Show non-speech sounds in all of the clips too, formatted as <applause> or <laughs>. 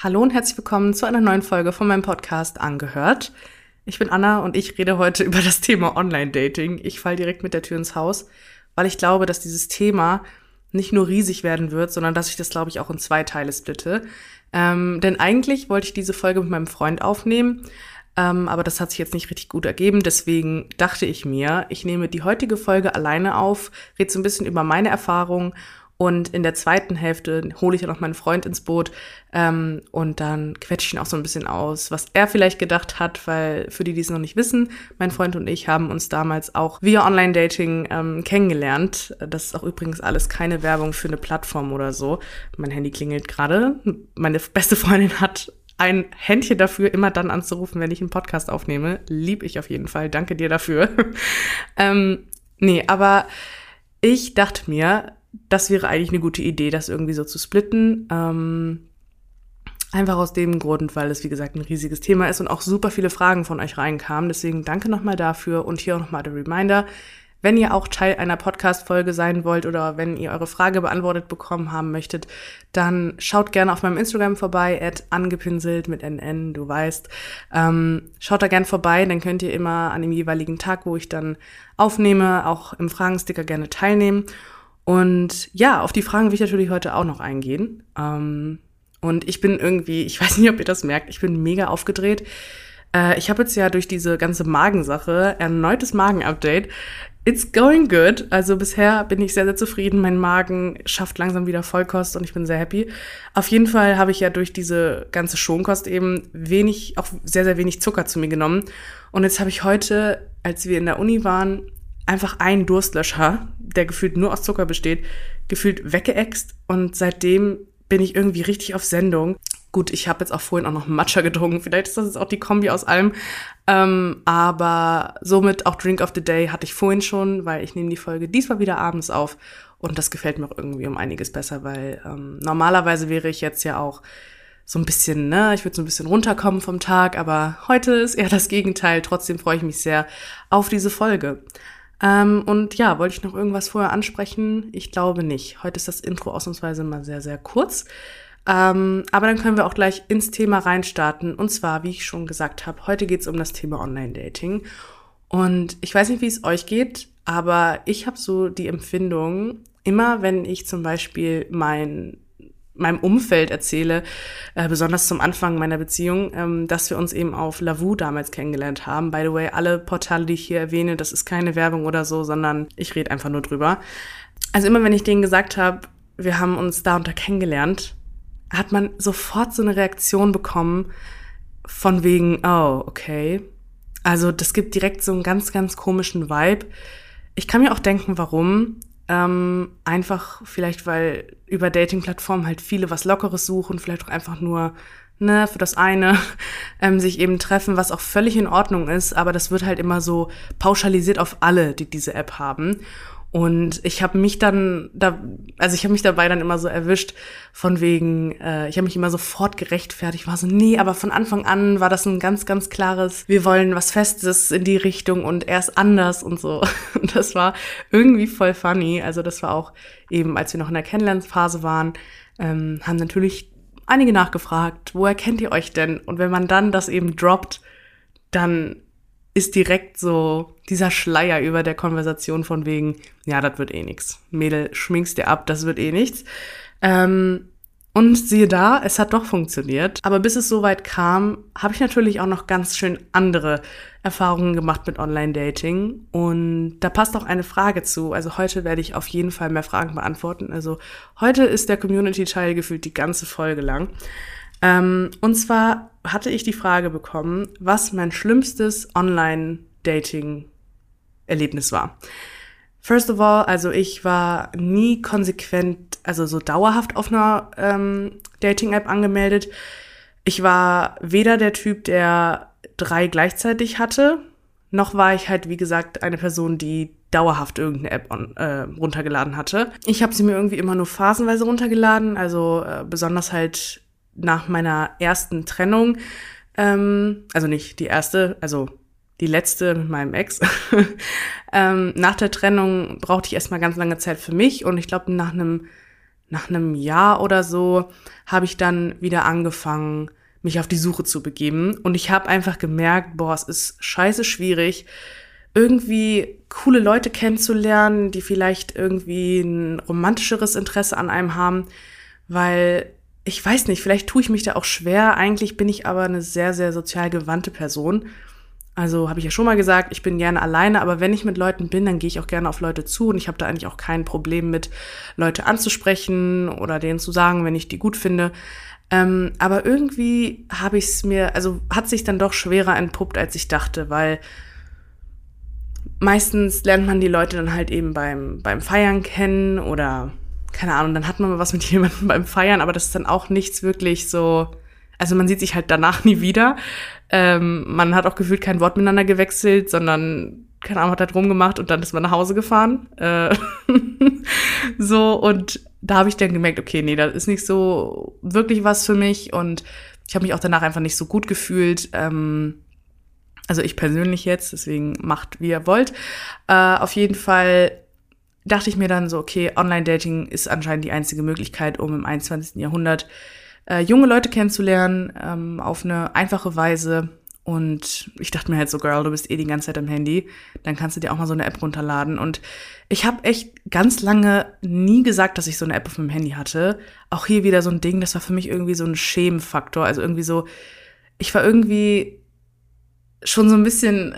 Hallo und herzlich willkommen zu einer neuen Folge von meinem Podcast Angehört. Ich bin Anna und ich rede heute <laughs> über das Thema Online-Dating. Ich fall direkt mit der Tür ins Haus, weil ich glaube, dass dieses Thema nicht nur riesig werden wird, sondern dass ich das, glaube ich, auch in zwei Teile splitte. Ähm, denn eigentlich wollte ich diese Folge mit meinem Freund aufnehmen, ähm, aber das hat sich jetzt nicht richtig gut ergeben. Deswegen dachte ich mir, ich nehme die heutige Folge alleine auf, rede so ein bisschen über meine Erfahrungen und in der zweiten Hälfte hole ich ja noch meinen Freund ins Boot ähm, und dann quetsche ich ihn auch so ein bisschen aus, was er vielleicht gedacht hat, weil für die, die es noch nicht wissen, mein Freund und ich haben uns damals auch via Online-Dating ähm, kennengelernt. Das ist auch übrigens alles keine Werbung für eine Plattform oder so. Mein Handy klingelt gerade. Meine beste Freundin hat ein Händchen dafür, immer dann anzurufen, wenn ich einen Podcast aufnehme. Lieb ich auf jeden Fall. Danke dir dafür. <laughs> ähm, nee, aber ich dachte mir, das wäre eigentlich eine gute Idee, das irgendwie so zu splitten. Ähm, einfach aus dem Grund, weil es, wie gesagt, ein riesiges Thema ist und auch super viele Fragen von euch reinkamen. Deswegen danke nochmal dafür und hier auch nochmal der Reminder. Wenn ihr auch Teil einer Podcast-Folge sein wollt oder wenn ihr eure Frage beantwortet bekommen haben möchtet, dann schaut gerne auf meinem Instagram vorbei, at angepinselt mit NN, du weißt. Ähm, schaut da gerne vorbei, dann könnt ihr immer an dem jeweiligen Tag, wo ich dann aufnehme, auch im Fragensticker gerne teilnehmen. Und ja, auf die Fragen will ich natürlich heute auch noch eingehen. Ähm, und ich bin irgendwie, ich weiß nicht, ob ihr das merkt, ich bin mega aufgedreht. Äh, ich habe jetzt ja durch diese ganze Magensache erneutes Magen-Update. It's going good. Also bisher bin ich sehr, sehr zufrieden. Mein Magen schafft langsam wieder Vollkost und ich bin sehr happy. Auf jeden Fall habe ich ja durch diese ganze Schonkost eben wenig, auch sehr, sehr wenig Zucker zu mir genommen. Und jetzt habe ich heute, als wir in der Uni waren, einfach einen Durstlöscher, der gefühlt nur aus Zucker besteht, gefühlt weggeext und seitdem bin ich irgendwie richtig auf Sendung. Gut, ich habe jetzt auch vorhin auch noch Matcha getrunken. Vielleicht ist das jetzt auch die Kombi aus allem. Ähm, aber somit auch Drink of the Day hatte ich vorhin schon, weil ich nehme die Folge diesmal wieder abends auf. Und das gefällt mir auch irgendwie um einiges besser, weil ähm, normalerweise wäre ich jetzt ja auch so ein bisschen, ne, ich würde so ein bisschen runterkommen vom Tag, aber heute ist eher das Gegenteil. Trotzdem freue ich mich sehr auf diese Folge. Ähm, und ja, wollte ich noch irgendwas vorher ansprechen? Ich glaube nicht. Heute ist das Intro ausnahmsweise mal sehr, sehr kurz. Ähm, aber dann können wir auch gleich ins Thema reinstarten. Und zwar, wie ich schon gesagt habe, heute geht es um das Thema Online-Dating. Und ich weiß nicht, wie es euch geht, aber ich habe so die Empfindung, immer wenn ich zum Beispiel mein meinem Umfeld erzähle, äh, besonders zum Anfang meiner Beziehung, ähm, dass wir uns eben auf Lavu damals kennengelernt haben. By the way, alle Portale, die ich hier erwähne, das ist keine Werbung oder so, sondern ich rede einfach nur drüber. Also immer wenn ich denen gesagt habe, wir haben uns da unter kennengelernt, hat man sofort so eine Reaktion bekommen von wegen, oh, okay. Also das gibt direkt so einen ganz, ganz komischen Vibe. Ich kann mir auch denken, warum. Ähm, einfach vielleicht, weil über Dating-Plattformen halt viele was Lockeres suchen, vielleicht auch einfach nur ne, für das eine <laughs> ähm, sich eben treffen, was auch völlig in Ordnung ist, aber das wird halt immer so pauschalisiert auf alle, die diese App haben. Und ich habe mich dann, da, also ich habe mich dabei dann immer so erwischt, von wegen, äh, ich habe mich immer sofort gerechtfertigt, war so, nee, aber von Anfang an war das ein ganz, ganz klares, wir wollen was Festes in die Richtung und erst anders und so. <laughs> Und das war irgendwie voll funny. Also das war auch eben, als wir noch in der Kennenlernphase waren, ähm, haben natürlich einige nachgefragt, woher kennt ihr euch denn? Und wenn man dann das eben droppt, dann ist direkt so dieser Schleier über der Konversation von wegen, ja, das wird eh nix. Mädel, schminkst dir ab, das wird eh nichts. Ähm, und siehe da, es hat doch funktioniert. Aber bis es soweit kam, habe ich natürlich auch noch ganz schön andere Erfahrungen gemacht mit Online-Dating. Und da passt auch eine Frage zu. Also heute werde ich auf jeden Fall mehr Fragen beantworten. Also heute ist der Community-Teil gefühlt die ganze Folge lang. Ähm, und zwar hatte ich die Frage bekommen, was mein schlimmstes Online-Dating-Erlebnis war. First of all, also ich war nie konsequent, also so dauerhaft auf einer ähm, Dating-App angemeldet. Ich war weder der Typ, der drei gleichzeitig hatte, noch war ich halt, wie gesagt, eine Person, die dauerhaft irgendeine App on, äh, runtergeladen hatte. Ich habe sie mir irgendwie immer nur phasenweise runtergeladen, also äh, besonders halt nach meiner ersten Trennung, ähm, also nicht die erste, also die letzte mit meinem Ex. <laughs> ähm, nach der Trennung brauchte ich erstmal ganz lange Zeit für mich und ich glaube, nach einem nach einem Jahr oder so habe ich dann wieder angefangen, mich auf die Suche zu begeben. Und ich habe einfach gemerkt, boah, es ist scheiße schwierig, irgendwie coole Leute kennenzulernen, die vielleicht irgendwie ein romantischeres Interesse an einem haben, weil ich weiß nicht, vielleicht tue ich mich da auch schwer. Eigentlich bin ich aber eine sehr, sehr sozial gewandte Person. Also habe ich ja schon mal gesagt, ich bin gerne alleine, aber wenn ich mit Leuten bin, dann gehe ich auch gerne auf Leute zu und ich habe da eigentlich auch kein Problem mit, Leute anzusprechen oder denen zu sagen, wenn ich die gut finde. Ähm, aber irgendwie habe ich es mir, also hat sich dann doch schwerer entpuppt, als ich dachte, weil meistens lernt man die Leute dann halt eben beim, beim Feiern kennen oder keine Ahnung, dann hat man mal was mit <laughs> jemandem beim Feiern, aber das ist dann auch nichts wirklich so, also man sieht sich halt danach <laughs> nie wieder. Ähm, man hat auch gefühlt kein Wort miteinander gewechselt, sondern, keine Ahnung, hat halt rumgemacht und dann ist man nach Hause gefahren. Äh, <laughs> so, und da habe ich dann gemerkt, okay, nee, das ist nicht so wirklich was für mich. Und ich habe mich auch danach einfach nicht so gut gefühlt. Ähm, also ich persönlich jetzt, deswegen macht, wie ihr wollt. Äh, auf jeden Fall dachte ich mir dann so, okay, Online-Dating ist anscheinend die einzige Möglichkeit, um im 21. Jahrhundert äh, junge Leute kennenzulernen, ähm, auf eine einfache Weise. Und ich dachte mir halt so, Girl, du bist eh die ganze Zeit am Handy, dann kannst du dir auch mal so eine App runterladen. Und ich habe echt ganz lange nie gesagt, dass ich so eine App auf meinem Handy hatte. Auch hier wieder so ein Ding, das war für mich irgendwie so ein Schämenfaktor. Also irgendwie so, ich war irgendwie schon so ein bisschen,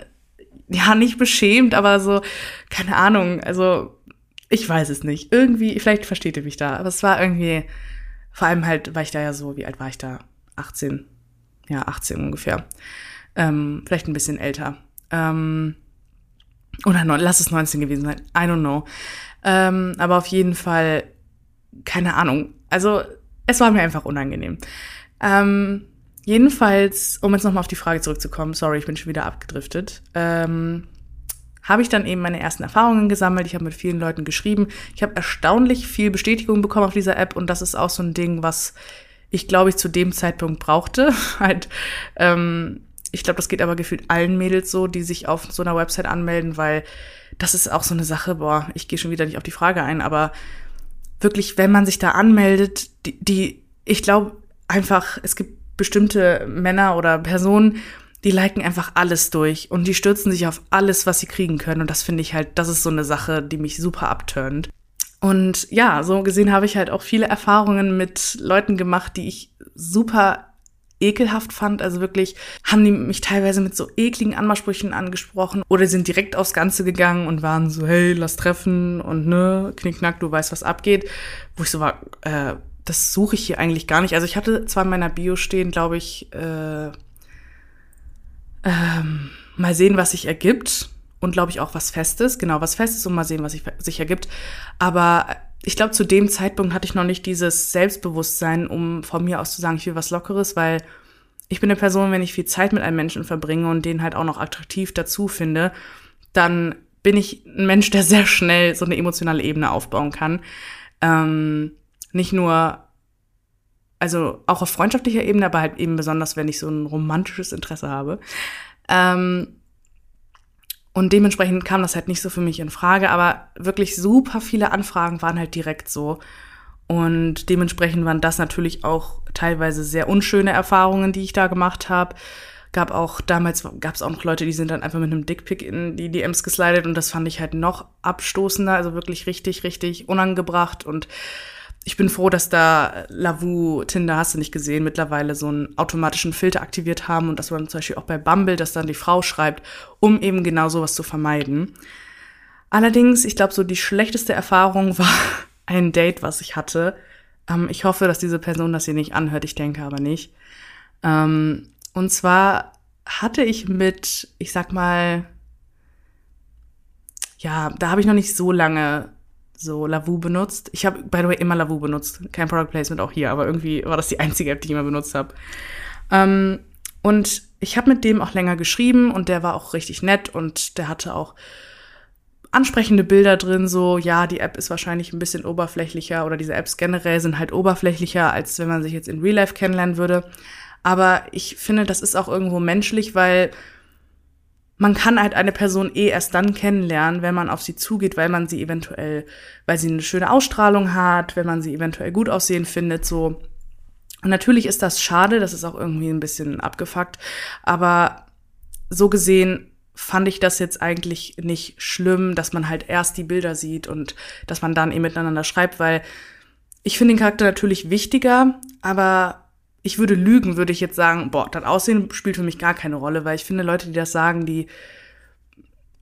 ja, nicht beschämt, aber so, keine Ahnung, also ich weiß es nicht. Irgendwie, vielleicht versteht ihr mich da, aber es war irgendwie, vor allem halt, war ich da ja so, wie alt war ich da? 18. Ja, 18 ungefähr. Ähm, vielleicht ein bisschen älter. Ähm, oder neun, lass es 19 gewesen sein. I don't know. Ähm, aber auf jeden Fall, keine Ahnung. Also, es war mir einfach unangenehm. Ähm, jedenfalls, um jetzt nochmal auf die Frage zurückzukommen, sorry, ich bin schon wieder abgedriftet. Ähm, habe ich dann eben meine ersten Erfahrungen gesammelt. Ich habe mit vielen Leuten geschrieben. Ich habe erstaunlich viel Bestätigung bekommen auf dieser App und das ist auch so ein Ding, was ich glaube ich zu dem Zeitpunkt brauchte. <laughs> halt, ähm, ich glaube, das geht aber gefühlt allen Mädels so, die sich auf so einer Website anmelden, weil das ist auch so eine Sache, boah, ich gehe schon wieder nicht auf die Frage ein, aber wirklich, wenn man sich da anmeldet, die, die ich glaube einfach, es gibt bestimmte Männer oder Personen, die liken einfach alles durch und die stürzen sich auf alles, was sie kriegen können. Und das finde ich halt, das ist so eine Sache, die mich super abturnt. Und ja, so gesehen habe ich halt auch viele Erfahrungen mit Leuten gemacht, die ich super ekelhaft fand. Also wirklich haben die mich teilweise mit so ekligen Anmachsprüchen angesprochen oder sind direkt aufs Ganze gegangen und waren so, hey, lass treffen und ne, knickknack, du weißt, was abgeht. Wo ich so war, äh, das suche ich hier eigentlich gar nicht. Also ich hatte zwar in meiner Bio stehen, glaube ich, äh, ähm, mal sehen, was sich ergibt. Und glaube ich auch was Festes, genau, was Festes und mal sehen, was sich, sich ergibt. Aber ich glaube, zu dem Zeitpunkt hatte ich noch nicht dieses Selbstbewusstsein, um von mir aus zu sagen, ich will was Lockeres, weil ich bin eine Person, wenn ich viel Zeit mit einem Menschen verbringe und den halt auch noch attraktiv dazu finde, dann bin ich ein Mensch, der sehr schnell so eine emotionale Ebene aufbauen kann. Ähm, nicht nur also auch auf freundschaftlicher Ebene, aber halt eben besonders, wenn ich so ein romantisches Interesse habe. Ähm, und dementsprechend kam das halt nicht so für mich in Frage, aber wirklich super viele Anfragen waren halt direkt so. Und dementsprechend waren das natürlich auch teilweise sehr unschöne Erfahrungen, die ich da gemacht habe. Gab auch, damals gab es auch noch Leute, die sind dann einfach mit einem Dickpick in die DMs geslidet und das fand ich halt noch abstoßender, also wirklich richtig, richtig unangebracht und ich bin froh, dass da Lavu, Tinder hast du nicht gesehen, mittlerweile so einen automatischen Filter aktiviert haben und dass man zum Beispiel auch bei Bumble, dass dann die Frau schreibt, um eben genau sowas zu vermeiden. Allerdings, ich glaube, so die schlechteste Erfahrung <laughs> war ein Date, was ich hatte. Ähm, ich hoffe, dass diese Person das hier nicht anhört, ich denke aber nicht. Ähm, und zwar hatte ich mit, ich sag mal, ja, da habe ich noch nicht so lange so Lavu benutzt. Ich habe, by the way, immer Lavu benutzt. Kein Product Placement auch hier, aber irgendwie war das die einzige App, die ich immer benutzt habe. Ähm, und ich habe mit dem auch länger geschrieben und der war auch richtig nett und der hatte auch ansprechende Bilder drin, so, ja, die App ist wahrscheinlich ein bisschen oberflächlicher oder diese Apps generell sind halt oberflächlicher, als wenn man sich jetzt in Real Life kennenlernen würde. Aber ich finde, das ist auch irgendwo menschlich, weil man kann halt eine Person eh erst dann kennenlernen, wenn man auf sie zugeht, weil man sie eventuell, weil sie eine schöne Ausstrahlung hat, wenn man sie eventuell gut aussehen findet, so. Und natürlich ist das schade, das ist auch irgendwie ein bisschen abgefuckt, aber so gesehen fand ich das jetzt eigentlich nicht schlimm, dass man halt erst die Bilder sieht und dass man dann eben miteinander schreibt, weil ich finde den Charakter natürlich wichtiger, aber ich würde lügen, würde ich jetzt sagen, boah, das Aussehen spielt für mich gar keine Rolle, weil ich finde, Leute, die das sagen, die.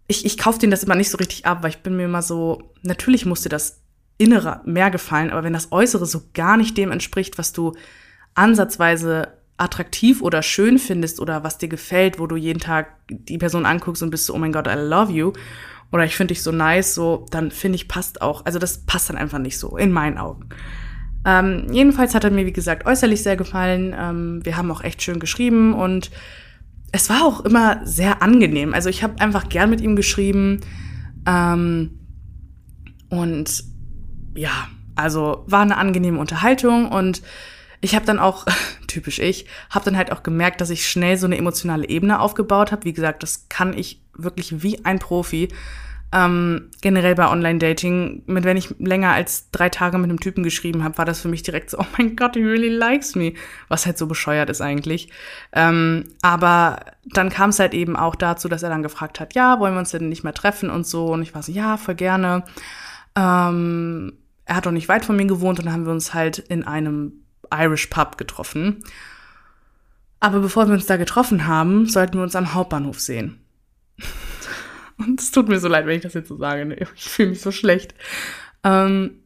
Ich, ich kaufe denen das immer nicht so richtig ab, weil ich bin mir immer so, natürlich muss dir das Innere mehr gefallen, aber wenn das Äußere so gar nicht dem entspricht, was du ansatzweise attraktiv oder schön findest oder was dir gefällt, wo du jeden Tag die Person anguckst und bist so, oh mein Gott, I love you, oder ich finde dich so nice, so, dann finde ich, passt auch. Also das passt dann einfach nicht so, in meinen Augen. Ähm, jedenfalls hat er mir, wie gesagt, äußerlich sehr gefallen. Ähm, wir haben auch echt schön geschrieben und es war auch immer sehr angenehm. Also ich habe einfach gern mit ihm geschrieben. Ähm, und ja, also war eine angenehme Unterhaltung und ich habe dann auch, <laughs> typisch ich, habe dann halt auch gemerkt, dass ich schnell so eine emotionale Ebene aufgebaut habe. Wie gesagt, das kann ich wirklich wie ein Profi. Ähm, generell bei Online-Dating, mit wenn ich länger als drei Tage mit einem Typen geschrieben habe, war das für mich direkt so, oh mein Gott, he really likes me. Was halt so bescheuert ist eigentlich. Ähm, aber dann kam es halt eben auch dazu, dass er dann gefragt hat, ja, wollen wir uns denn nicht mehr treffen und so. Und ich war so, ja, voll gerne. Ähm, er hat auch nicht weit von mir gewohnt und dann haben wir uns halt in einem Irish Pub getroffen. Aber bevor wir uns da getroffen haben, sollten wir uns am Hauptbahnhof sehen. Und <laughs> es tut mir so leid, wenn ich das jetzt so sage. Ne? Ich fühle mich so schlecht. Ähm,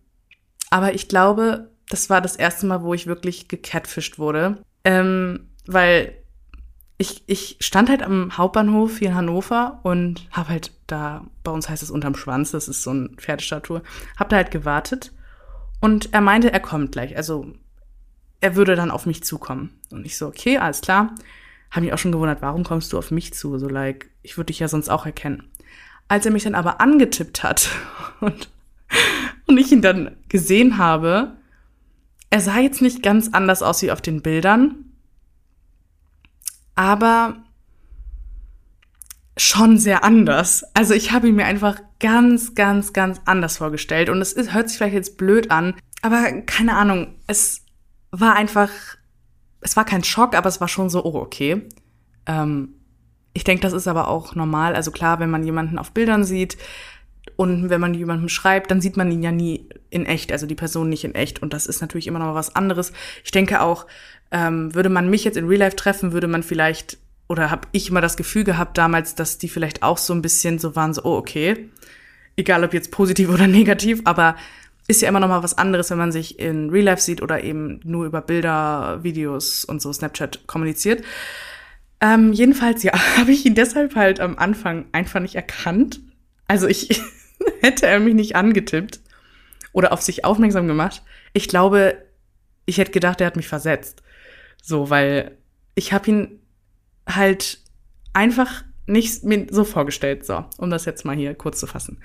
aber ich glaube, das war das erste Mal, wo ich wirklich gecatfischt wurde. Ähm, weil ich, ich stand halt am Hauptbahnhof hier in Hannover und habe halt da, bei uns heißt es unterm Schwanz, das ist so eine Pferdestatue, hab da halt gewartet. Und er meinte, er kommt gleich. Also er würde dann auf mich zukommen. Und ich so, okay, alles klar. Habe mich auch schon gewundert, warum kommst du auf mich zu? So, like, ich würde dich ja sonst auch erkennen. Als er mich dann aber angetippt hat <laughs> und, und ich ihn dann gesehen habe, er sah jetzt nicht ganz anders aus wie auf den Bildern, aber schon sehr anders. Also ich habe ihn mir einfach ganz, ganz, ganz anders vorgestellt. Und es ist, hört sich vielleicht jetzt blöd an, aber keine Ahnung, es war einfach, es war kein Schock, aber es war schon so, oh, okay. Ähm, ich denke, das ist aber auch normal. Also klar, wenn man jemanden auf Bildern sieht und wenn man jemandem schreibt, dann sieht man ihn ja nie in echt, also die Person nicht in echt. Und das ist natürlich immer noch mal was anderes. Ich denke auch, ähm, würde man mich jetzt in Real Life treffen, würde man vielleicht, oder habe ich immer das Gefühl gehabt damals, dass die vielleicht auch so ein bisschen so waren, so, oh, okay. Egal ob jetzt positiv <laughs> oder negativ, aber ist ja immer noch mal was anderes, wenn man sich in Real Life sieht oder eben nur über Bilder, Videos und so Snapchat kommuniziert. Ähm, jedenfalls, ja, <laughs> habe ich ihn deshalb halt am Anfang einfach nicht erkannt. Also ich <laughs> hätte er mich nicht angetippt oder auf sich aufmerksam gemacht. Ich glaube, ich hätte gedacht, er hat mich versetzt. So, weil ich habe ihn halt einfach nicht mir so vorgestellt. So, um das jetzt mal hier kurz zu fassen.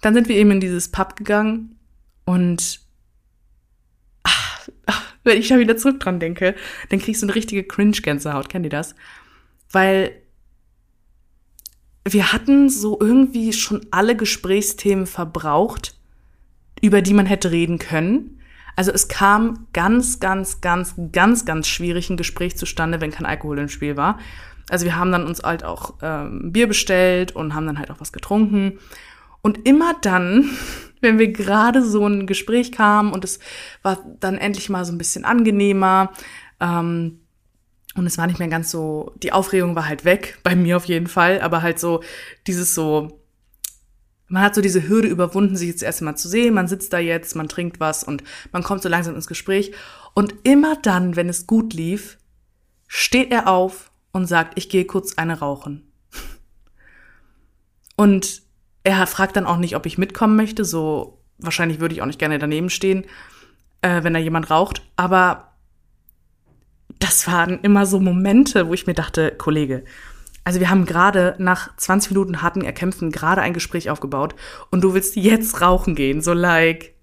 Dann sind wir eben in dieses Pub gegangen und ach, ach, <laughs> wenn ich da wieder zurück dran denke, dann kriegst du eine richtige Cringe-Gänsehaut. Kennt ihr das? Weil wir hatten so irgendwie schon alle Gesprächsthemen verbraucht, über die man hätte reden können. Also es kam ganz, ganz, ganz, ganz, ganz schwierig ein Gespräch zustande, wenn kein Alkohol im Spiel war. Also wir haben dann uns halt auch ähm, Bier bestellt und haben dann halt auch was getrunken. Und immer dann, <laughs> wenn wir gerade so ein Gespräch kamen und es war dann endlich mal so ein bisschen angenehmer, ähm, und es war nicht mehr ganz so, die Aufregung war halt weg, bei mir auf jeden Fall, aber halt so dieses so, man hat so diese Hürde überwunden, sich jetzt erst mal zu sehen, man sitzt da jetzt, man trinkt was und man kommt so langsam ins Gespräch. Und immer dann, wenn es gut lief, steht er auf und sagt, ich gehe kurz eine rauchen. Und er fragt dann auch nicht, ob ich mitkommen möchte, so wahrscheinlich würde ich auch nicht gerne daneben stehen, äh, wenn da jemand raucht, aber das waren immer so Momente, wo ich mir dachte, Kollege, also wir haben gerade nach 20 Minuten harten Erkämpfen gerade ein Gespräch aufgebaut und du willst jetzt rauchen gehen, so like.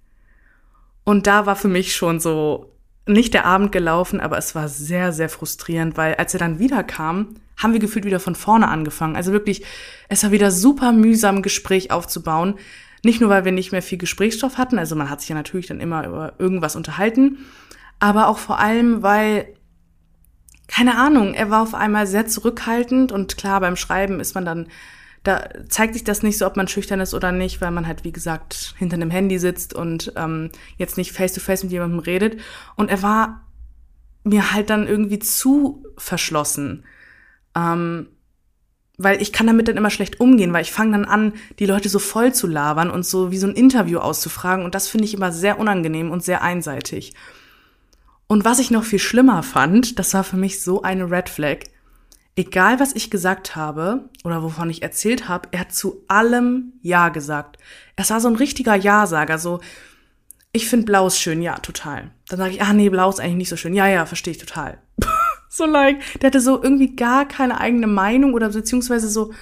Und da war für mich schon so nicht der Abend gelaufen, aber es war sehr, sehr frustrierend, weil als er dann wiederkam, haben wir gefühlt wieder von vorne angefangen. Also wirklich, es war wieder super mühsam, ein Gespräch aufzubauen. Nicht nur, weil wir nicht mehr viel Gesprächsstoff hatten, also man hat sich ja natürlich dann immer über irgendwas unterhalten, aber auch vor allem, weil, keine Ahnung, er war auf einmal sehr zurückhaltend und klar, beim Schreiben ist man dann, da zeigt sich das nicht so, ob man schüchtern ist oder nicht, weil man halt, wie gesagt, hinter einem Handy sitzt und ähm, jetzt nicht face-to-face -face mit jemandem redet. Und er war mir halt dann irgendwie zu verschlossen. Ähm, weil ich kann damit dann immer schlecht umgehen, weil ich fange dann an, die Leute so voll zu labern und so wie so ein Interview auszufragen und das finde ich immer sehr unangenehm und sehr einseitig. Und was ich noch viel schlimmer fand, das war für mich so eine Red Flag. Egal was ich gesagt habe oder wovon ich erzählt habe, er hat zu allem Ja gesagt. Er war so ein richtiger Ja-Sager, so ich finde Blau ist schön, ja, total. Dann sage ich, ah nee, Blau ist eigentlich nicht so schön. Ja, ja, verstehe ich total. <laughs> so like, der hatte so irgendwie gar keine eigene Meinung oder beziehungsweise so,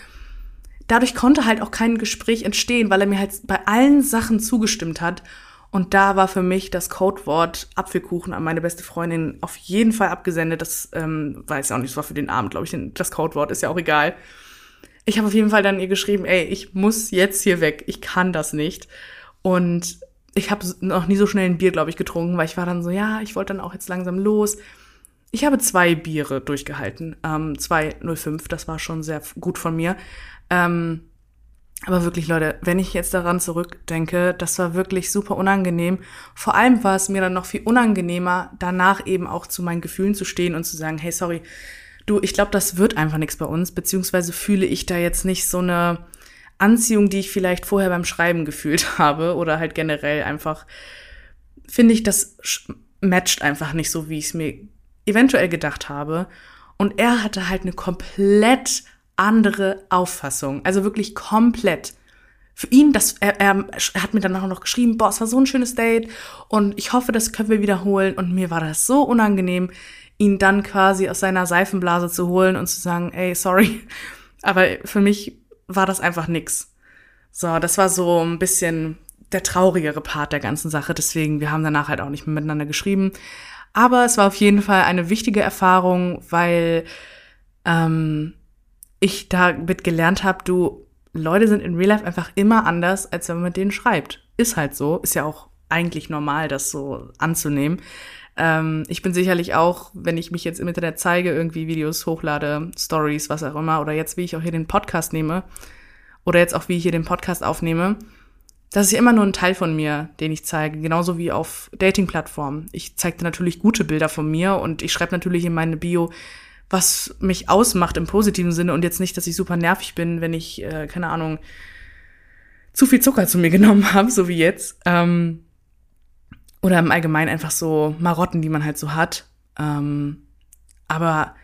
dadurch konnte halt auch kein Gespräch entstehen, weil er mir halt bei allen Sachen zugestimmt hat. Und da war für mich das Codewort Apfelkuchen an meine beste Freundin auf jeden Fall abgesendet. Das ähm, weiß ja auch nicht, das war für den Abend, glaube ich. Das Codewort ist ja auch egal. Ich habe auf jeden Fall dann ihr geschrieben, ey, ich muss jetzt hier weg. Ich kann das nicht. Und ich habe noch nie so schnell ein Bier, glaube ich, getrunken, weil ich war dann so, ja, ich wollte dann auch jetzt langsam los. Ich habe zwei Biere durchgehalten. Ähm, 2,05, das war schon sehr gut von mir. Ähm, aber wirklich, Leute, wenn ich jetzt daran zurückdenke, das war wirklich super unangenehm. Vor allem war es mir dann noch viel unangenehmer, danach eben auch zu meinen Gefühlen zu stehen und zu sagen, hey, sorry, du, ich glaube, das wird einfach nichts bei uns, beziehungsweise fühle ich da jetzt nicht so eine Anziehung, die ich vielleicht vorher beim Schreiben gefühlt <laughs> habe oder halt generell einfach, finde ich, das matcht einfach nicht so, wie ich es mir eventuell gedacht habe. Und er hatte halt eine komplett andere Auffassung. Also wirklich komplett. Für ihn, das, er, er, hat mir dann auch noch geschrieben, boah, es war so ein schönes Date und ich hoffe, das können wir wiederholen. Und mir war das so unangenehm, ihn dann quasi aus seiner Seifenblase zu holen und zu sagen, ey, sorry. <laughs> Aber für mich war das einfach nix. So, das war so ein bisschen der traurigere Part der ganzen Sache. Deswegen, wir haben danach halt auch nicht mehr miteinander geschrieben. Aber es war auf jeden Fall eine wichtige Erfahrung, weil ähm, ich damit gelernt habe, du, Leute sind in Real Life einfach immer anders, als wenn man mit denen schreibt. Ist halt so. Ist ja auch eigentlich normal, das so anzunehmen. Ähm, ich bin sicherlich auch, wenn ich mich jetzt im Internet zeige, irgendwie Videos hochlade, Stories, was auch immer, oder jetzt, wie ich auch hier den Podcast nehme, oder jetzt auch, wie ich hier den Podcast aufnehme, das ist ja immer nur ein Teil von mir, den ich zeige, genauso wie auf Dating-Plattformen. Ich zeige natürlich gute Bilder von mir und ich schreibe natürlich in meine Bio, was mich ausmacht im positiven Sinne und jetzt nicht, dass ich super nervig bin, wenn ich, äh, keine Ahnung, zu viel Zucker zu mir <laughs> genommen habe, so wie jetzt. Ähm, oder im Allgemeinen einfach so Marotten, die man halt so hat. Ähm, aber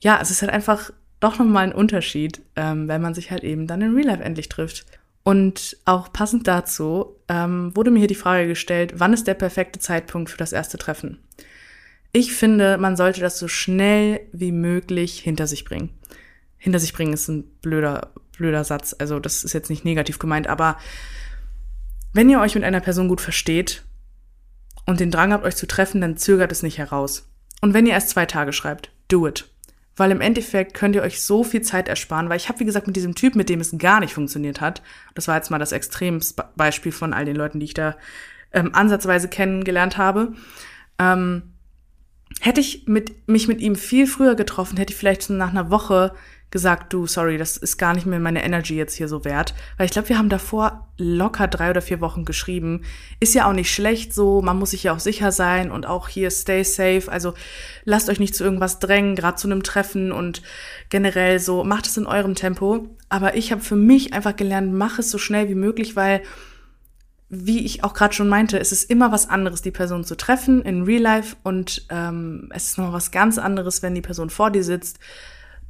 ja, es ist halt einfach doch nochmal ein Unterschied, ähm, wenn man sich halt eben dann in Real Life endlich trifft. Und auch passend dazu ähm, wurde mir hier die Frage gestellt, wann ist der perfekte Zeitpunkt für das erste Treffen? Ich finde, man sollte das so schnell wie möglich hinter sich bringen. Hinter sich bringen ist ein blöder, blöder Satz. Also das ist jetzt nicht negativ gemeint, aber wenn ihr euch mit einer Person gut versteht und den Drang habt, euch zu treffen, dann zögert es nicht heraus. Und wenn ihr erst zwei Tage schreibt, do it. Weil im Endeffekt könnt ihr euch so viel Zeit ersparen, weil ich habe, wie gesagt, mit diesem Typ, mit dem es gar nicht funktioniert hat, das war jetzt mal das Extrembeispiel von all den Leuten, die ich da ähm, ansatzweise kennengelernt habe, ähm, hätte ich mit, mich mit ihm viel früher getroffen, hätte ich vielleicht nach einer Woche gesagt, du, sorry, das ist gar nicht mehr meine Energy jetzt hier so wert. Weil ich glaube, wir haben davor locker drei oder vier Wochen geschrieben. Ist ja auch nicht schlecht so, man muss sich ja auch sicher sein und auch hier stay safe. Also lasst euch nicht zu irgendwas drängen, gerade zu einem Treffen und generell so, macht es in eurem Tempo. Aber ich habe für mich einfach gelernt, mach es so schnell wie möglich, weil wie ich auch gerade schon meinte, es ist immer was anderes, die Person zu treffen in Real Life und ähm, es ist noch was ganz anderes, wenn die Person vor dir sitzt.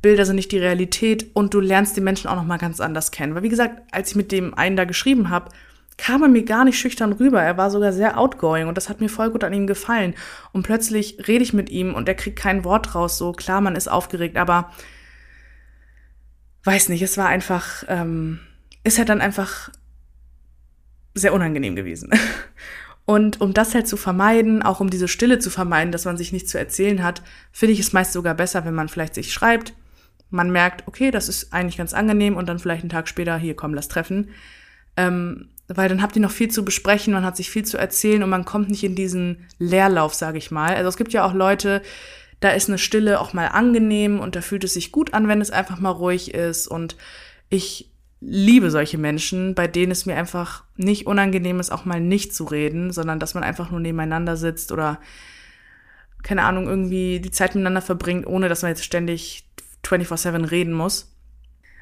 Bilder sind nicht die Realität und du lernst die Menschen auch noch mal ganz anders kennen. Weil wie gesagt, als ich mit dem einen da geschrieben habe, kam er mir gar nicht schüchtern rüber. Er war sogar sehr outgoing und das hat mir voll gut an ihm gefallen. Und plötzlich rede ich mit ihm und er kriegt kein Wort raus. So klar, man ist aufgeregt, aber weiß nicht, es war einfach, ähm, ist halt dann einfach sehr unangenehm gewesen. <laughs> Und um das halt zu vermeiden, auch um diese Stille zu vermeiden, dass man sich nichts zu erzählen hat, finde ich es meist sogar besser, wenn man vielleicht sich schreibt, man merkt, okay, das ist eigentlich ganz angenehm und dann vielleicht einen Tag später, hier komm, lass treffen. Ähm, weil dann habt ihr noch viel zu besprechen, man hat sich viel zu erzählen und man kommt nicht in diesen Leerlauf, sage ich mal. Also es gibt ja auch Leute, da ist eine Stille auch mal angenehm und da fühlt es sich gut an, wenn es einfach mal ruhig ist. Und ich liebe solche Menschen, bei denen es mir einfach nicht unangenehm ist, auch mal nicht zu reden, sondern dass man einfach nur nebeneinander sitzt oder keine Ahnung, irgendwie die Zeit miteinander verbringt, ohne dass man jetzt ständig 24-7 reden muss.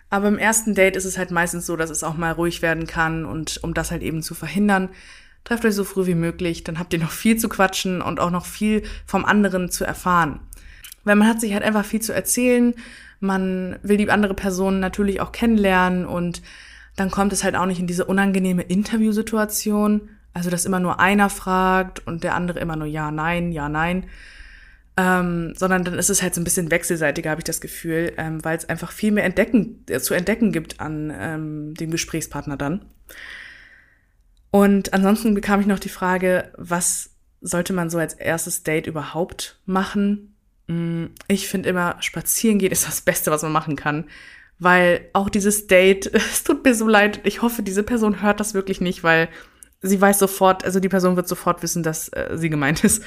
Aber im ersten Date ist es halt meistens so, dass es auch mal ruhig werden kann und um das halt eben zu verhindern, trefft euch so früh wie möglich, dann habt ihr noch viel zu quatschen und auch noch viel vom anderen zu erfahren. Weil man hat sich halt einfach viel zu erzählen, man will die andere Person natürlich auch kennenlernen und dann kommt es halt auch nicht in diese unangenehme Interviewsituation, also dass immer nur einer fragt und der andere immer nur ja, nein, ja, nein, ähm, sondern dann ist es halt so ein bisschen wechselseitiger, habe ich das Gefühl, ähm, weil es einfach viel mehr entdecken, äh, zu entdecken gibt an ähm, dem Gesprächspartner dann. Und ansonsten bekam ich noch die Frage, was sollte man so als erstes Date überhaupt machen? Mm, ich finde immer, spazieren gehen ist das Beste, was man machen kann. Weil auch dieses Date, <laughs> es tut mir so leid, ich hoffe, diese Person hört das wirklich nicht, weil sie weiß sofort, also die Person wird sofort wissen, dass äh, sie gemeint ist.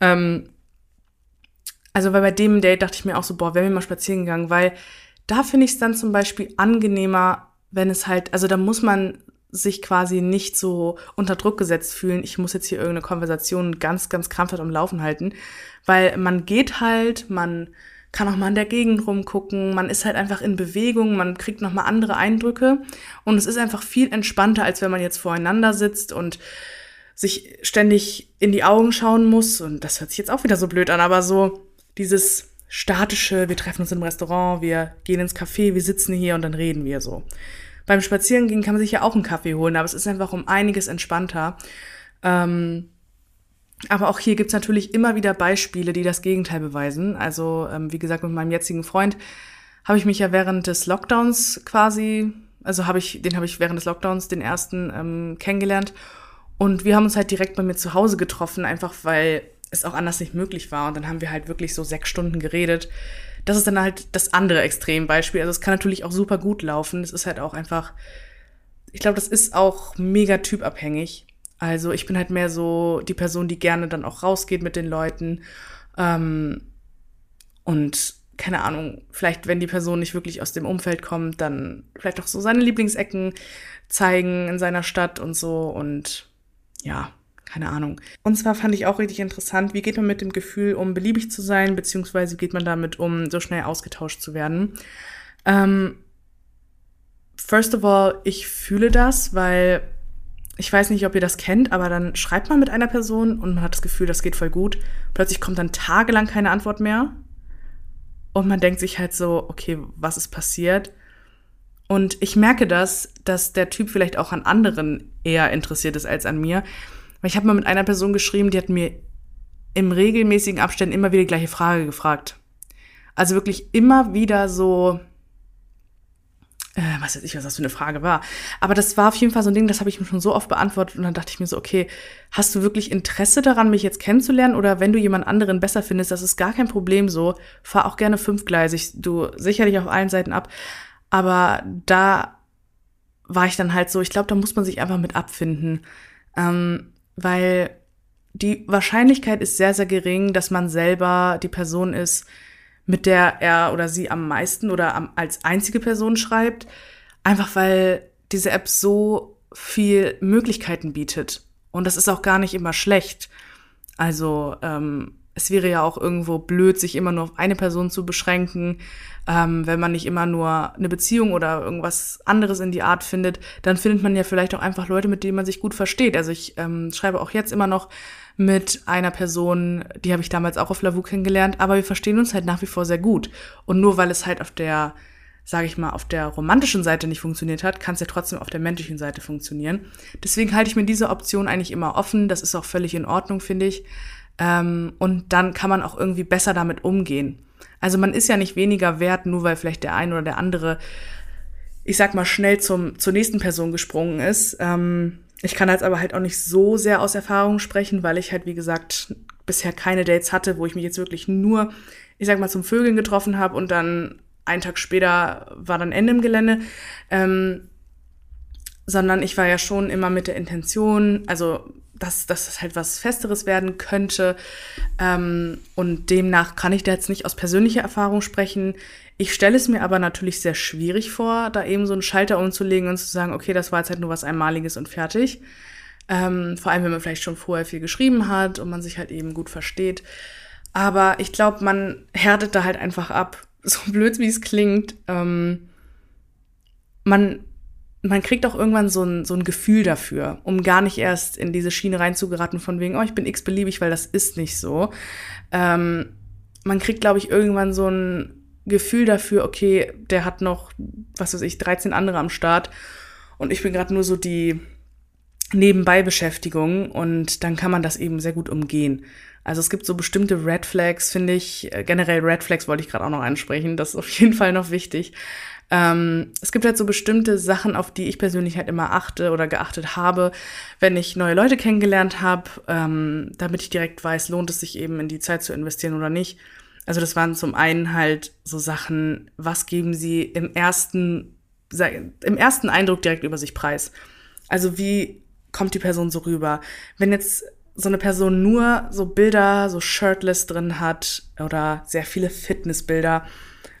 Ähm, also, weil bei dem Date dachte ich mir auch so, boah, wären wir mal spazieren gegangen, weil da finde ich es dann zum Beispiel angenehmer, wenn es halt, also da muss man sich quasi nicht so unter Druck gesetzt fühlen, ich muss jetzt hier irgendeine Konversation ganz, ganz krampfhaft am Laufen halten, weil man geht halt, man kann auch mal in der Gegend rumgucken, man ist halt einfach in Bewegung, man kriegt nochmal andere Eindrücke. Und es ist einfach viel entspannter, als wenn man jetzt voreinander sitzt und sich ständig in die Augen schauen muss. Und das hört sich jetzt auch wieder so blöd an, aber so dieses statische, wir treffen uns im Restaurant, wir gehen ins Café, wir sitzen hier und dann reden wir so. Beim Spazierengehen kann man sich ja auch einen Kaffee holen, aber es ist einfach um einiges entspannter. Ähm, aber auch hier gibt's natürlich immer wieder Beispiele, die das Gegenteil beweisen. Also, ähm, wie gesagt, mit meinem jetzigen Freund habe ich mich ja während des Lockdowns quasi, also habe ich, den habe ich während des Lockdowns, den ersten, ähm, kennengelernt. Und wir haben uns halt direkt bei mir zu Hause getroffen, einfach weil es auch anders nicht möglich war. Und dann haben wir halt wirklich so sechs Stunden geredet. Das ist dann halt das andere Extrembeispiel. Also es kann natürlich auch super gut laufen. Es ist halt auch einfach, ich glaube, das ist auch mega typabhängig. Also ich bin halt mehr so die Person, die gerne dann auch rausgeht mit den Leuten. Ähm, und keine Ahnung, vielleicht, wenn die Person nicht wirklich aus dem Umfeld kommt, dann vielleicht auch so seine Lieblingsecken zeigen in seiner Stadt und so. Und ja, keine Ahnung. Und zwar fand ich auch richtig interessant, wie geht man mit dem Gefühl um, beliebig zu sein, beziehungsweise geht man damit um, so schnell ausgetauscht zu werden. Ähm, first of all, ich fühle das, weil ich weiß nicht, ob ihr das kennt, aber dann schreibt man mit einer Person und man hat das Gefühl, das geht voll gut. Plötzlich kommt dann tagelang keine Antwort mehr. Und man denkt sich halt so, okay, was ist passiert? Und ich merke das, dass der Typ vielleicht auch an anderen eher interessiert ist als an mir. Weil ich habe mal mit einer Person geschrieben, die hat mir im regelmäßigen Abständen immer wieder die gleiche Frage gefragt. Also wirklich immer wieder so, äh, was weiß ich, was das für eine Frage war. Aber das war auf jeden Fall so ein Ding, das habe ich mir schon so oft beantwortet und dann dachte ich mir so, okay, hast du wirklich Interesse daran, mich jetzt kennenzulernen oder wenn du jemand anderen besser findest, das ist gar kein Problem so. Fahr auch gerne fünfgleisig, du sicherlich auf allen Seiten ab. Aber da war ich dann halt so, ich glaube, da muss man sich einfach mit abfinden. Ähm, weil die Wahrscheinlichkeit ist sehr, sehr gering, dass man selber die Person ist, mit der er oder sie am meisten oder am, als einzige Person schreibt, einfach weil diese App so viel Möglichkeiten bietet. Und das ist auch gar nicht immer schlecht. Also ähm, es wäre ja auch irgendwo blöd, sich immer nur auf eine Person zu beschränken. Ähm, wenn man nicht immer nur eine Beziehung oder irgendwas anderes in die Art findet, dann findet man ja vielleicht auch einfach Leute, mit denen man sich gut versteht. Also ich ähm, schreibe auch jetzt immer noch mit einer Person, die habe ich damals auch auf Lavu kennengelernt, aber wir verstehen uns halt nach wie vor sehr gut. Und nur weil es halt auf der, sage ich mal, auf der romantischen Seite nicht funktioniert hat, kann es ja trotzdem auf der menschlichen Seite funktionieren. Deswegen halte ich mir diese Option eigentlich immer offen. Das ist auch völlig in Ordnung, finde ich. Ähm, und dann kann man auch irgendwie besser damit umgehen. Also man ist ja nicht weniger wert, nur weil vielleicht der eine oder der andere, ich sag mal, schnell zum, zur nächsten Person gesprungen ist. Ähm, ich kann jetzt aber halt auch nicht so sehr aus Erfahrung sprechen, weil ich halt, wie gesagt, bisher keine Dates hatte, wo ich mich jetzt wirklich nur, ich sag mal, zum Vögeln getroffen habe und dann einen Tag später war dann Ende im Gelände. Ähm, sondern ich war ja schon immer mit der Intention, also dass, dass es halt was Festeres werden könnte. Ähm, und demnach kann ich da jetzt nicht aus persönlicher Erfahrung sprechen. Ich stelle es mir aber natürlich sehr schwierig vor, da eben so einen Schalter umzulegen und zu sagen, okay, das war jetzt halt nur was Einmaliges und fertig. Ähm, vor allem, wenn man vielleicht schon vorher viel geschrieben hat und man sich halt eben gut versteht. Aber ich glaube, man härtet da halt einfach ab. <laughs> So blöd wie es klingt. Ähm, man man kriegt auch irgendwann so ein, so ein Gefühl dafür, um gar nicht erst in diese Schiene reinzugeraten von wegen, oh, ich bin x-beliebig, weil das ist nicht so. Ähm, man kriegt, glaube ich, irgendwann so ein Gefühl dafür, okay, der hat noch, was weiß ich, 13 andere am Start und ich bin gerade nur so die Nebenbei-Beschäftigung und dann kann man das eben sehr gut umgehen. Also es gibt so bestimmte Red Flags, finde ich. Äh, generell Red Flags wollte ich gerade auch noch ansprechen. Das ist auf jeden Fall noch wichtig. Ähm, es gibt halt so bestimmte Sachen, auf die ich persönlich halt immer achte oder geachtet habe, wenn ich neue Leute kennengelernt habe, ähm, damit ich direkt weiß, lohnt es sich eben in die Zeit zu investieren oder nicht. Also das waren zum einen halt so Sachen, was geben sie im ersten, im ersten Eindruck direkt über sich preis. Also wie kommt die Person so rüber? Wenn jetzt so eine Person nur so Bilder, so shirtless drin hat oder sehr viele Fitnessbilder,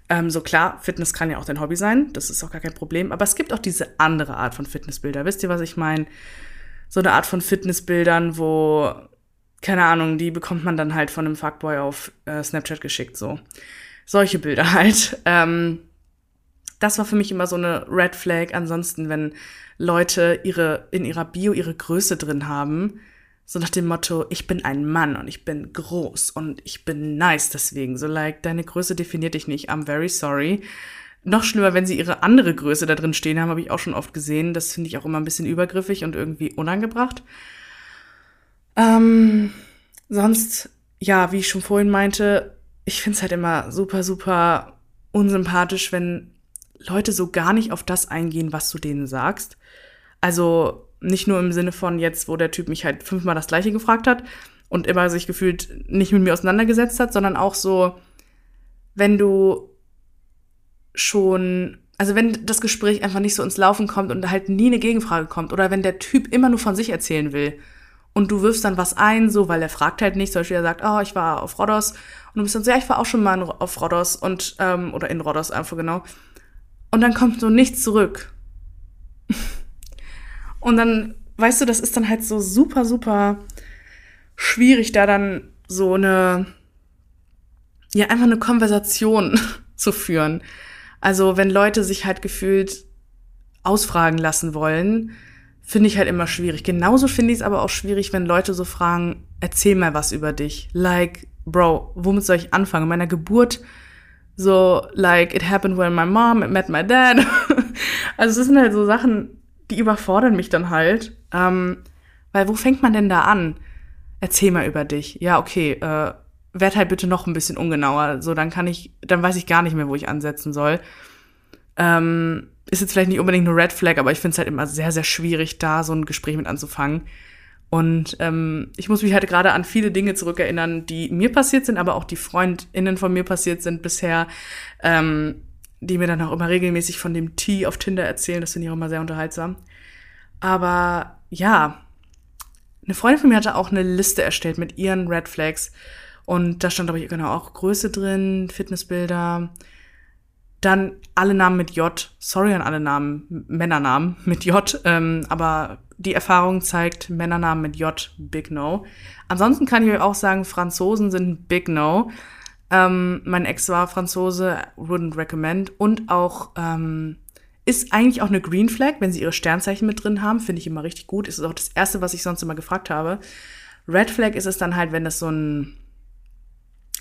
ähm, so klar, Fitness kann ja auch dein Hobby sein, das ist auch gar kein Problem. Aber es gibt auch diese andere Art von Fitnessbilder. Wisst ihr, was ich meine? So eine Art von Fitnessbildern, wo, keine Ahnung, die bekommt man dann halt von einem Fuckboy auf äh, Snapchat geschickt, so. Solche Bilder <laughs> halt. Ähm, das war für mich immer so eine Red Flag. Ansonsten, wenn Leute ihre, in ihrer Bio ihre Größe drin haben, so nach dem Motto, ich bin ein Mann und ich bin groß und ich bin nice deswegen. So like, deine Größe definiert dich nicht. I'm very sorry. Noch schlimmer, wenn sie ihre andere Größe da drin stehen haben, habe ich auch schon oft gesehen. Das finde ich auch immer ein bisschen übergriffig und irgendwie unangebracht. Ähm, sonst, ja, wie ich schon vorhin meinte, ich finde es halt immer super, super unsympathisch, wenn Leute so gar nicht auf das eingehen, was du denen sagst. Also nicht nur im Sinne von jetzt, wo der Typ mich halt fünfmal das gleiche gefragt hat und immer sich gefühlt nicht mit mir auseinandergesetzt hat, sondern auch so, wenn du schon, also wenn das Gespräch einfach nicht so ins Laufen kommt und halt nie eine Gegenfrage kommt oder wenn der Typ immer nur von sich erzählen will und du wirfst dann was ein, so, weil er fragt halt nicht, zum Beispiel er sagt, oh, ich war auf Rhodos und du bist dann so, ja, ich war auch schon mal auf Rhodos und, ähm, oder in Rhodos einfach genau. Und dann kommt so nichts zurück. <laughs> Und dann, weißt du, das ist dann halt so super, super schwierig, da dann so eine, ja, einfach eine Konversation <laughs> zu führen. Also, wenn Leute sich halt gefühlt ausfragen lassen wollen, finde ich halt immer schwierig. Genauso finde ich es aber auch schwierig, wenn Leute so fragen, erzähl mal was über dich. Like, Bro, womit soll ich anfangen? In meiner Geburt, so, like, it happened when my mom met my dad. <laughs> also, es sind halt so Sachen, die überfordern mich dann halt. Ähm, weil wo fängt man denn da an? Erzähl mal über dich. Ja, okay, äh, werd halt bitte noch ein bisschen ungenauer. So, dann kann ich, dann weiß ich gar nicht mehr, wo ich ansetzen soll. Ähm, ist jetzt vielleicht nicht unbedingt eine Red Flag, aber ich finde es halt immer sehr, sehr schwierig, da so ein Gespräch mit anzufangen. Und ähm, ich muss mich halt gerade an viele Dinge zurückerinnern, die mir passiert sind, aber auch die FreundInnen von mir passiert sind bisher. Ähm, die mir dann auch immer regelmäßig von dem Tee auf Tinder erzählen. Das finde ich auch immer sehr unterhaltsam. Aber ja, eine Freundin von mir hatte auch eine Liste erstellt mit ihren Red Flags. Und da stand, glaube ich, genau auch Größe drin, Fitnessbilder. Dann alle Namen mit J. Sorry an alle Namen, Männernamen mit J. Ähm, aber die Erfahrung zeigt, Männernamen mit J, Big No. Ansonsten kann ich euch auch sagen, Franzosen sind Big No. Ähm, mein Ex war Franzose, wouldn't recommend. Und auch ähm, ist eigentlich auch eine Green Flag, wenn sie ihre Sternzeichen mit drin haben, finde ich immer richtig gut. Ist auch das Erste, was ich sonst immer gefragt habe. Red Flag ist es dann halt, wenn das so ein,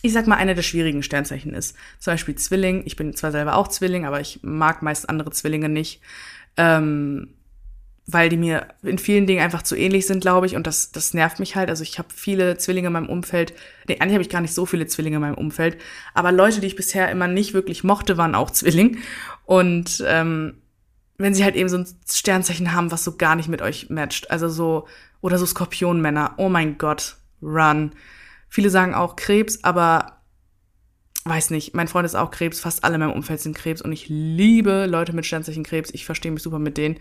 ich sag mal, einer der schwierigen Sternzeichen ist. Zum Beispiel Zwilling. Ich bin zwar selber auch Zwilling, aber ich mag meist andere Zwillinge nicht. Ähm, weil die mir in vielen Dingen einfach zu ähnlich sind, glaube ich, und das, das nervt mich halt. Also ich habe viele Zwillinge in meinem Umfeld. Nee, eigentlich habe ich gar nicht so viele Zwillinge in meinem Umfeld, aber Leute, die ich bisher immer nicht wirklich mochte, waren auch Zwilling. Und ähm, wenn sie halt eben so ein Sternzeichen haben, was so gar nicht mit euch matcht, also so, oder so Skorpionmänner, oh mein Gott, run. Viele sagen auch Krebs, aber weiß nicht, mein Freund ist auch Krebs, fast alle in meinem Umfeld sind Krebs und ich liebe Leute mit Sternzeichen Krebs. Ich verstehe mich super mit denen.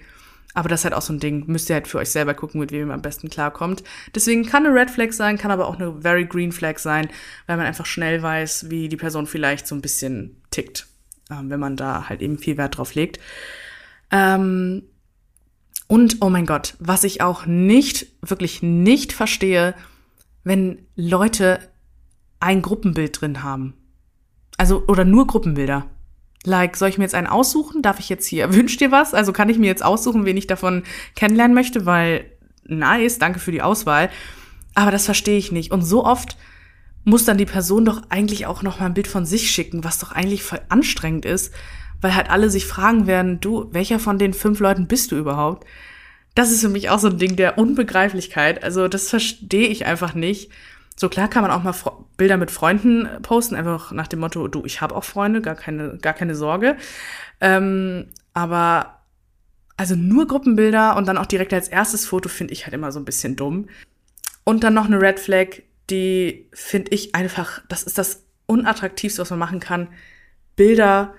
Aber das ist halt auch so ein Ding. Müsst ihr halt für euch selber gucken, mit wem ihr am besten klarkommt. Deswegen kann eine Red Flag sein, kann aber auch eine very green Flag sein, weil man einfach schnell weiß, wie die Person vielleicht so ein bisschen tickt, ähm, wenn man da halt eben viel Wert drauf legt. Ähm, und, oh mein Gott, was ich auch nicht, wirklich nicht verstehe, wenn Leute ein Gruppenbild drin haben. Also, oder nur Gruppenbilder. Like, soll ich mir jetzt einen aussuchen? Darf ich jetzt hier, <laughs> wünscht dir was? Also kann ich mir jetzt aussuchen, wen ich davon kennenlernen möchte, weil nice, danke für die Auswahl. Aber das verstehe ich nicht. Und so oft muss dann die Person doch eigentlich auch noch mal ein Bild von sich schicken, was doch eigentlich voll anstrengend ist, weil halt alle sich fragen werden, du, welcher von den fünf Leuten bist du überhaupt? Das ist für mich auch so ein Ding der Unbegreiflichkeit. Also das verstehe ich einfach nicht. So klar kann man auch mal Fro Bilder mit Freunden posten, einfach nach dem Motto, du, ich habe auch Freunde, gar keine, gar keine Sorge. Ähm, aber also nur Gruppenbilder und dann auch direkt als erstes Foto finde ich halt immer so ein bisschen dumm. Und dann noch eine Red Flag, die finde ich einfach, das ist das unattraktivste, was man machen kann. Bilder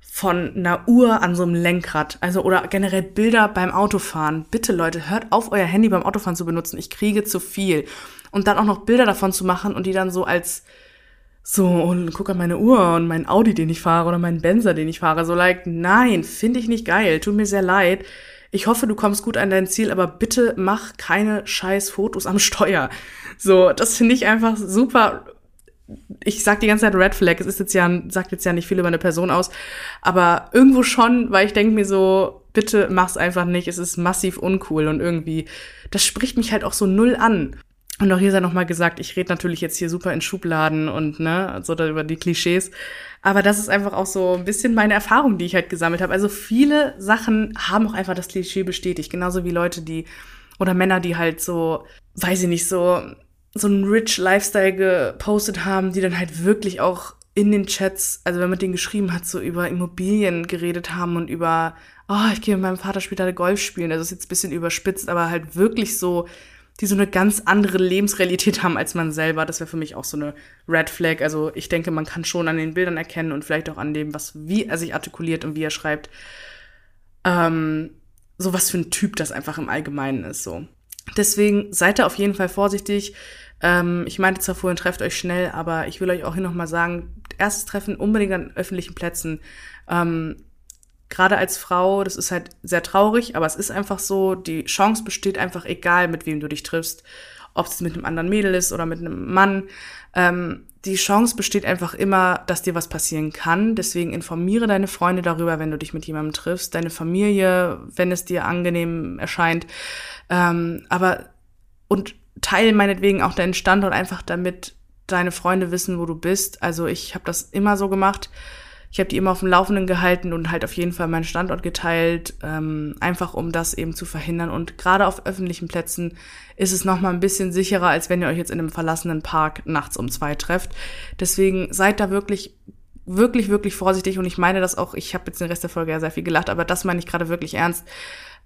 von einer Uhr an so einem Lenkrad, also oder generell Bilder beim Autofahren. Bitte Leute, hört auf, euer Handy beim Autofahren zu benutzen. Ich kriege zu viel und dann auch noch Bilder davon zu machen und die dann so als so und guck an meine Uhr und mein Audi, den ich fahre oder meinen Benzer, den ich fahre, so like nein, finde ich nicht geil, tut mir sehr leid. Ich hoffe, du kommst gut an dein Ziel, aber bitte mach keine scheiß Fotos am Steuer. So, das finde ich einfach super ich sag die ganze Zeit Red Flag, es ist jetzt ja, sagt jetzt ja nicht viel über eine Person aus, aber irgendwo schon, weil ich denke mir so, bitte mach's einfach nicht, es ist massiv uncool und irgendwie, das spricht mich halt auch so null an. Und auch hier sei nochmal gesagt, ich rede natürlich jetzt hier super in Schubladen und ne, so da über die Klischees. Aber das ist einfach auch so ein bisschen meine Erfahrung, die ich halt gesammelt habe. Also viele Sachen haben auch einfach das Klischee bestätigt. Genauso wie Leute, die, oder Männer, die halt so, weiß ich nicht, so, so einen rich Lifestyle gepostet haben, die dann halt wirklich auch in den Chats, also wenn man den geschrieben hat, so über Immobilien geredet haben und über, oh, ich gehe mit meinem Vater später Golf spielen. Also ist jetzt ein bisschen überspitzt, aber halt wirklich so die so eine ganz andere Lebensrealität haben als man selber. Das wäre für mich auch so eine Red Flag. Also ich denke, man kann schon an den Bildern erkennen und vielleicht auch an dem, was, wie er sich artikuliert und wie er schreibt, ähm, so was für ein Typ das einfach im Allgemeinen ist, so. Deswegen seid da auf jeden Fall vorsichtig. Ähm, ich meinte zwar vorhin, trefft euch schnell, aber ich will euch auch hier nochmal sagen, erstes Treffen unbedingt an öffentlichen Plätzen. Ähm, gerade als Frau, das ist halt sehr traurig, aber es ist einfach so, die Chance besteht einfach egal, mit wem du dich triffst, ob es mit einem anderen Mädel ist oder mit einem Mann. Ähm, die Chance besteht einfach immer, dass dir was passieren kann. Deswegen informiere deine Freunde darüber, wenn du dich mit jemandem triffst, deine Familie, wenn es dir angenehm erscheint. Ähm, aber und teile meinetwegen auch deinen Standort einfach, damit deine Freunde wissen, wo du bist. Also ich habe das immer so gemacht ich habe die immer auf dem Laufenden gehalten und halt auf jeden Fall meinen Standort geteilt, ähm, einfach um das eben zu verhindern. Und gerade auf öffentlichen Plätzen ist es noch mal ein bisschen sicherer, als wenn ihr euch jetzt in einem verlassenen Park nachts um zwei trefft. Deswegen seid da wirklich wirklich, wirklich vorsichtig und ich meine das auch, ich habe jetzt den Rest der Folge ja sehr viel gelacht, aber das meine ich gerade wirklich ernst.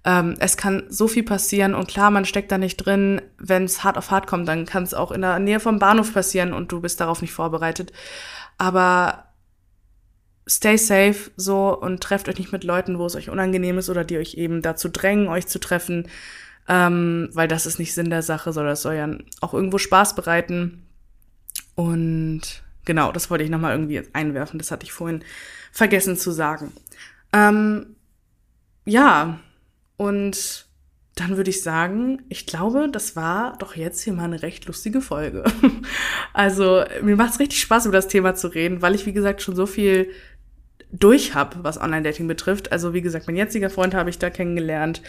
Ähm, es kann so viel passieren und klar, man steckt da nicht drin. Wenn es hart auf hart kommt, dann kann es auch in der Nähe vom Bahnhof passieren und du bist darauf nicht vorbereitet. Aber stay safe so und trefft euch nicht mit Leuten, wo es euch unangenehm ist oder die euch eben dazu drängen, euch zu treffen, ähm, weil das ist nicht Sinn der Sache, sondern es soll ja auch irgendwo Spaß bereiten. Und genau, das wollte ich nochmal irgendwie einwerfen. Das hatte ich vorhin vergessen zu sagen. Ähm, ja, und dann würde ich sagen, ich glaube, das war doch jetzt hier mal eine recht lustige Folge. <laughs> also mir macht es richtig Spaß, über das Thema zu reden, weil ich, wie gesagt, schon so viel durch habe, was Online-Dating betrifft. Also wie gesagt, mein jetziger Freund habe ich da kennengelernt.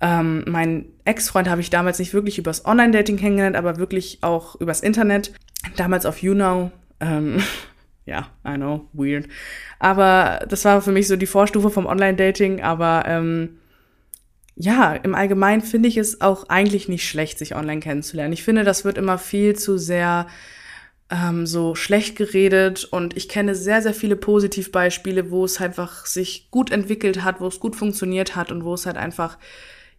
Ähm, mein Ex-Freund habe ich damals nicht wirklich übers Online-Dating kennengelernt, aber wirklich auch übers Internet. Damals auf YouNow. Ähm, <laughs> ja, I know, weird. Aber das war für mich so die Vorstufe vom Online-Dating. Aber ähm, ja, im Allgemeinen finde ich es auch eigentlich nicht schlecht, sich online kennenzulernen. Ich finde, das wird immer viel zu sehr ähm, so schlecht geredet. Und ich kenne sehr, sehr viele Positivbeispiele, wo es einfach sich gut entwickelt hat, wo es gut funktioniert hat und wo es halt einfach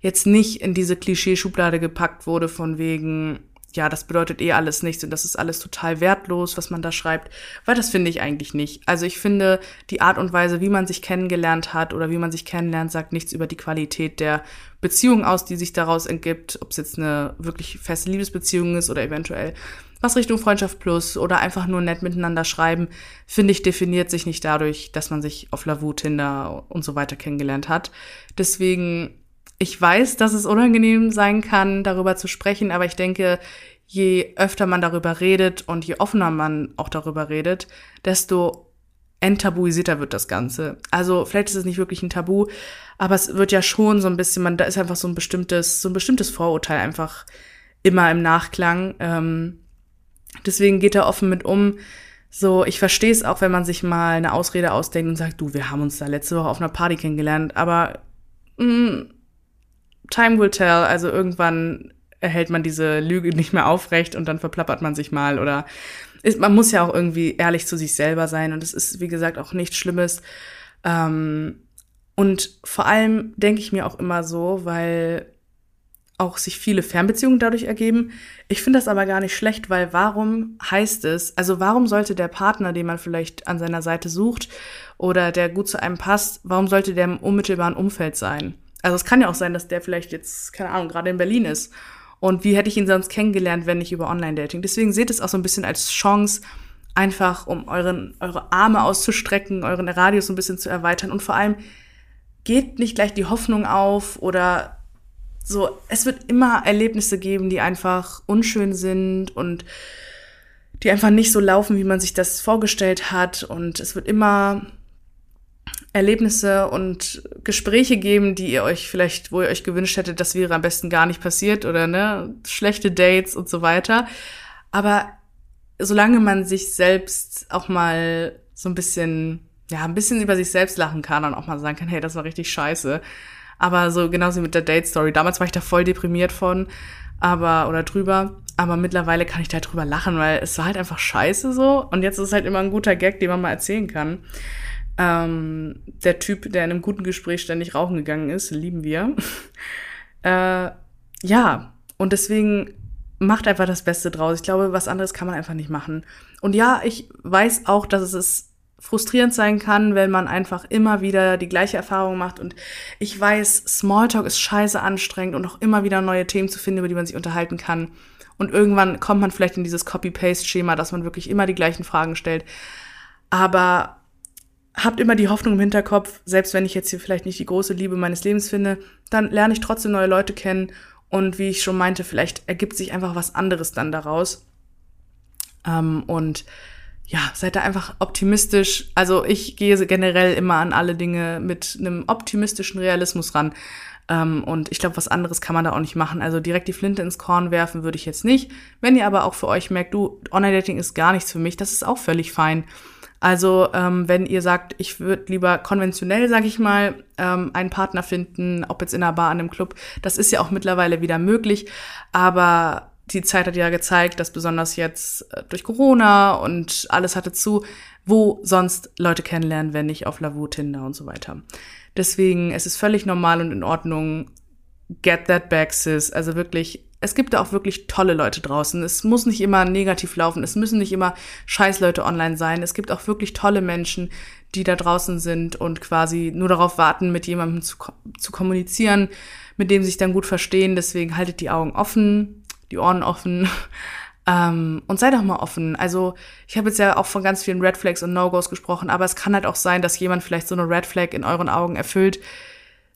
jetzt nicht in diese Klischeeschublade gepackt wurde von wegen, ja, das bedeutet eh alles nichts und das ist alles total wertlos, was man da schreibt, weil das finde ich eigentlich nicht. Also ich finde, die Art und Weise, wie man sich kennengelernt hat oder wie man sich kennenlernt, sagt nichts über die Qualität der Beziehung aus, die sich daraus entgibt, ob es jetzt eine wirklich feste Liebesbeziehung ist oder eventuell was Richtung Freundschaft plus oder einfach nur nett miteinander schreiben, finde ich, definiert sich nicht dadurch, dass man sich auf Lavu, Tinder und so weiter kennengelernt hat. Deswegen, ich weiß, dass es unangenehm sein kann, darüber zu sprechen, aber ich denke, je öfter man darüber redet und je offener man auch darüber redet, desto enttabuisierter wird das Ganze. Also vielleicht ist es nicht wirklich ein Tabu, aber es wird ja schon so ein bisschen, man, da ist einfach so ein bestimmtes, so ein bestimmtes Vorurteil einfach immer im Nachklang. Ähm, Deswegen geht er offen mit um. So, ich verstehe es auch, wenn man sich mal eine Ausrede ausdenkt und sagt, du, wir haben uns da letzte Woche auf einer Party kennengelernt, aber mh, mm, time will tell. Also irgendwann erhält man diese Lüge nicht mehr aufrecht und dann verplappert man sich mal oder ist, man muss ja auch irgendwie ehrlich zu sich selber sein und es ist, wie gesagt, auch nichts Schlimmes. Ähm, und vor allem denke ich mir auch immer so, weil auch sich viele Fernbeziehungen dadurch ergeben. Ich finde das aber gar nicht schlecht, weil warum heißt es, also warum sollte der Partner, den man vielleicht an seiner Seite sucht oder der gut zu einem passt, warum sollte der im unmittelbaren Umfeld sein? Also es kann ja auch sein, dass der vielleicht jetzt, keine Ahnung, gerade in Berlin ist. Und wie hätte ich ihn sonst kennengelernt, wenn nicht über Online-Dating? Deswegen seht es auch so ein bisschen als Chance, einfach um euren, eure Arme auszustrecken, euren Radius ein bisschen zu erweitern und vor allem geht nicht gleich die Hoffnung auf oder so, es wird immer Erlebnisse geben, die einfach unschön sind und die einfach nicht so laufen, wie man sich das vorgestellt hat. Und es wird immer Erlebnisse und Gespräche geben, die ihr euch vielleicht, wo ihr euch gewünscht hättet, das wäre am besten gar nicht passiert oder ne, schlechte Dates und so weiter. Aber solange man sich selbst auch mal so ein bisschen, ja, ein bisschen über sich selbst lachen kann und auch mal sagen kann, hey, das war richtig scheiße, aber so genauso mit der Date-Story. Damals war ich da voll deprimiert von, aber, oder drüber. Aber mittlerweile kann ich da drüber lachen, weil es war halt einfach scheiße so. Und jetzt ist es halt immer ein guter Gag, den man mal erzählen kann. Ähm, der Typ, der in einem guten Gespräch ständig rauchen gegangen ist, lieben wir. <laughs> äh, ja, und deswegen macht einfach das Beste draus. Ich glaube, was anderes kann man einfach nicht machen. Und ja, ich weiß auch, dass es frustrierend sein kann, wenn man einfach immer wieder die gleiche Erfahrung macht. Und ich weiß, Smalltalk ist scheiße anstrengend und auch immer wieder neue Themen zu finden, über die man sich unterhalten kann. Und irgendwann kommt man vielleicht in dieses Copy-Paste-Schema, dass man wirklich immer die gleichen Fragen stellt. Aber habt immer die Hoffnung im Hinterkopf, selbst wenn ich jetzt hier vielleicht nicht die große Liebe meines Lebens finde, dann lerne ich trotzdem neue Leute kennen. Und wie ich schon meinte, vielleicht ergibt sich einfach was anderes dann daraus. Ähm, und ja, seid da einfach optimistisch. Also ich gehe generell immer an alle Dinge mit einem optimistischen Realismus ran. Ähm, und ich glaube, was anderes kann man da auch nicht machen. Also direkt die Flinte ins Korn werfen würde ich jetzt nicht. Wenn ihr aber auch für euch merkt, du, Online-Dating ist gar nichts für mich, das ist auch völlig fein. Also ähm, wenn ihr sagt, ich würde lieber konventionell, sage ich mal, ähm, einen Partner finden, ob jetzt in einer Bar, an einem Club, das ist ja auch mittlerweile wieder möglich. Aber die Zeit hat ja gezeigt, dass besonders jetzt äh, durch Corona und alles hatte zu, wo sonst Leute kennenlernen, wenn nicht auf Lavu, Tinder und so weiter. Deswegen, es ist völlig normal und in Ordnung. Get that back, sis. Also wirklich, es gibt da auch wirklich tolle Leute draußen. Es muss nicht immer negativ laufen. Es müssen nicht immer scheiß Leute online sein. Es gibt auch wirklich tolle Menschen, die da draußen sind und quasi nur darauf warten, mit jemandem zu, zu kommunizieren, mit dem sich dann gut verstehen. Deswegen haltet die Augen offen die Ohren offen. <laughs> Ähm, und sei doch mal offen. Also ich habe jetzt ja auch von ganz vielen Red Flags und No-Gos gesprochen, aber es kann halt auch sein, dass jemand vielleicht so eine Red Flag in euren Augen erfüllt,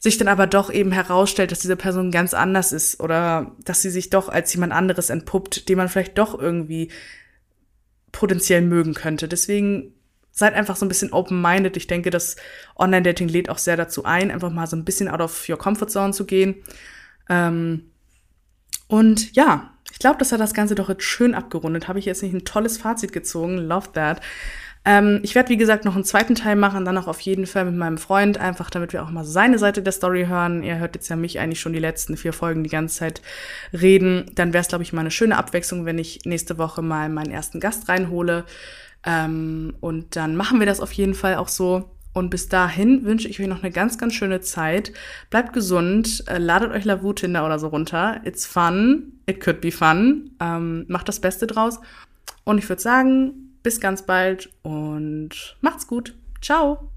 sich dann aber doch eben herausstellt, dass diese Person ganz anders ist oder dass sie sich doch als jemand anderes entpuppt, den man vielleicht doch irgendwie potenziell mögen könnte. Deswegen seid einfach so ein bisschen open-minded. Ich denke, das Online-Dating lädt auch sehr dazu ein, einfach mal so ein bisschen out of your comfort zone zu gehen. Ähm, und ja, ich glaube, das hat das Ganze doch jetzt schön abgerundet. Habe ich jetzt nicht ein tolles Fazit gezogen. Love that. Ähm, ich werde, wie gesagt, noch einen zweiten Teil machen, dann auch auf jeden Fall mit meinem Freund, einfach damit wir auch mal seine Seite der Story hören. Ihr hört jetzt ja mich eigentlich schon die letzten vier Folgen die ganze Zeit reden. Dann wäre es, glaube ich, mal eine schöne Abwechslung, wenn ich nächste Woche mal meinen ersten Gast reinhole. Ähm, und dann machen wir das auf jeden Fall auch so. Und bis dahin wünsche ich euch noch eine ganz, ganz schöne Zeit. Bleibt gesund, äh, ladet euch Lavu Tinder oder so runter. It's fun. It could be fun. Ähm, macht das Beste draus. Und ich würde sagen, bis ganz bald und macht's gut. Ciao.